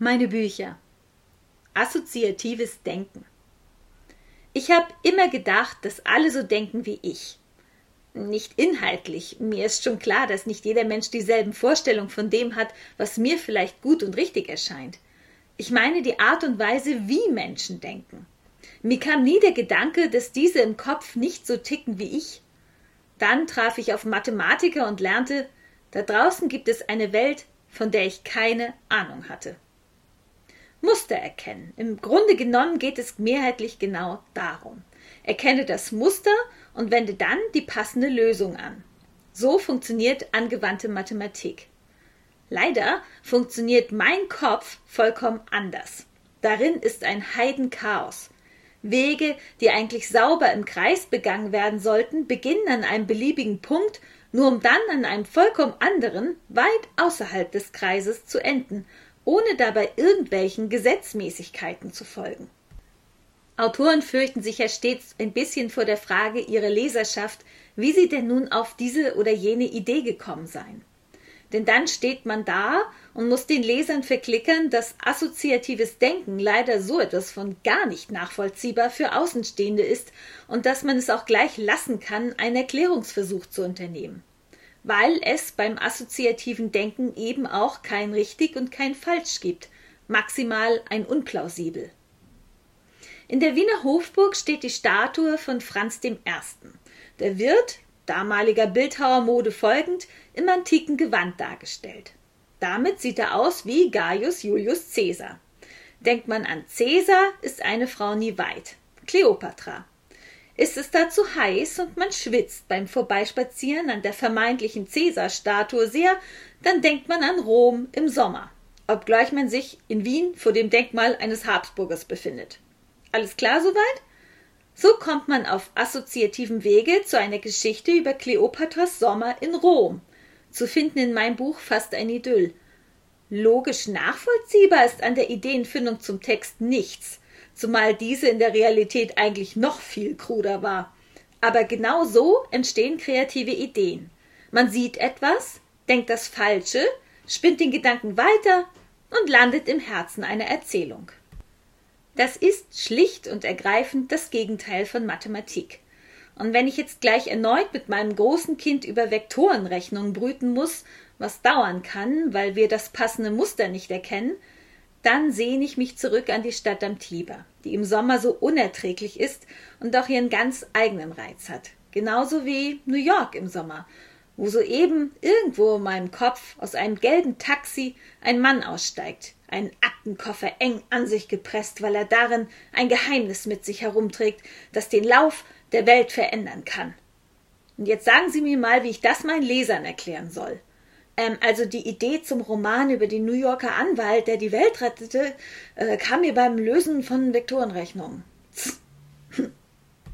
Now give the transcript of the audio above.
Meine Bücher. Assoziatives Denken. Ich habe immer gedacht, dass alle so denken wie ich. Nicht inhaltlich. Mir ist schon klar, dass nicht jeder Mensch dieselben Vorstellungen von dem hat, was mir vielleicht gut und richtig erscheint. Ich meine die Art und Weise, wie Menschen denken. Mir kam nie der Gedanke, dass diese im Kopf nicht so ticken wie ich. Dann traf ich auf Mathematiker und lernte, da draußen gibt es eine Welt, von der ich keine Ahnung hatte. Muster erkennen. Im Grunde genommen geht es mehrheitlich genau darum. Erkenne das Muster und wende dann die passende Lösung an. So funktioniert angewandte Mathematik. Leider funktioniert mein Kopf vollkommen anders. Darin ist ein Heidenchaos. Wege, die eigentlich sauber im Kreis begangen werden sollten, beginnen an einem beliebigen Punkt, nur um dann an einem vollkommen anderen, weit außerhalb des Kreises zu enden ohne dabei irgendwelchen Gesetzmäßigkeiten zu folgen. Autoren fürchten sich ja stets ein bisschen vor der Frage ihrer Leserschaft, wie sie denn nun auf diese oder jene Idee gekommen seien. Denn dann steht man da und muss den Lesern verklickern, dass assoziatives Denken leider so etwas von gar nicht nachvollziehbar für Außenstehende ist und dass man es auch gleich lassen kann, einen Erklärungsversuch zu unternehmen weil es beim assoziativen Denken eben auch kein richtig und kein falsch gibt, maximal ein unplausibel. In der Wiener Hofburg steht die Statue von Franz I. Der wird, damaliger Bildhauermode folgend, im antiken Gewand dargestellt. Damit sieht er aus wie Gaius Julius Caesar. Denkt man an Caesar, ist eine Frau nie weit. Kleopatra. Ist es da zu heiß und man schwitzt beim Vorbeispazieren an der vermeintlichen Cäsar-Statue sehr, dann denkt man an Rom im Sommer, obgleich man sich in Wien vor dem Denkmal eines Habsburgers befindet. Alles klar soweit? So kommt man auf assoziativem Wege zu einer Geschichte über Kleopatras Sommer in Rom. Zu finden in meinem Buch fast ein Idyll. Logisch nachvollziehbar ist an der Ideenfindung zum Text nichts zumal diese in der Realität eigentlich noch viel kruder war. Aber genau so entstehen kreative Ideen. Man sieht etwas, denkt das Falsche, spinnt den Gedanken weiter und landet im Herzen einer Erzählung. Das ist schlicht und ergreifend das Gegenteil von Mathematik. Und wenn ich jetzt gleich erneut mit meinem großen Kind über Vektorenrechnungen brüten muss, was dauern kann, weil wir das passende Muster nicht erkennen, dann sehne ich mich zurück an die Stadt am Tiber, die im Sommer so unerträglich ist und doch ihren ganz eigenen Reiz hat. Genauso wie New York im Sommer, wo soeben irgendwo in meinem Kopf aus einem gelben Taxi ein Mann aussteigt, einen Aktenkoffer eng an sich gepresst, weil er darin ein Geheimnis mit sich herumträgt, das den Lauf der Welt verändern kann. Und jetzt sagen Sie mir mal, wie ich das meinen Lesern erklären soll. Ähm, also die Idee zum Roman über den New Yorker Anwalt, der die Welt rettete, äh, kam mir beim Lösen von Vektorenrechnungen.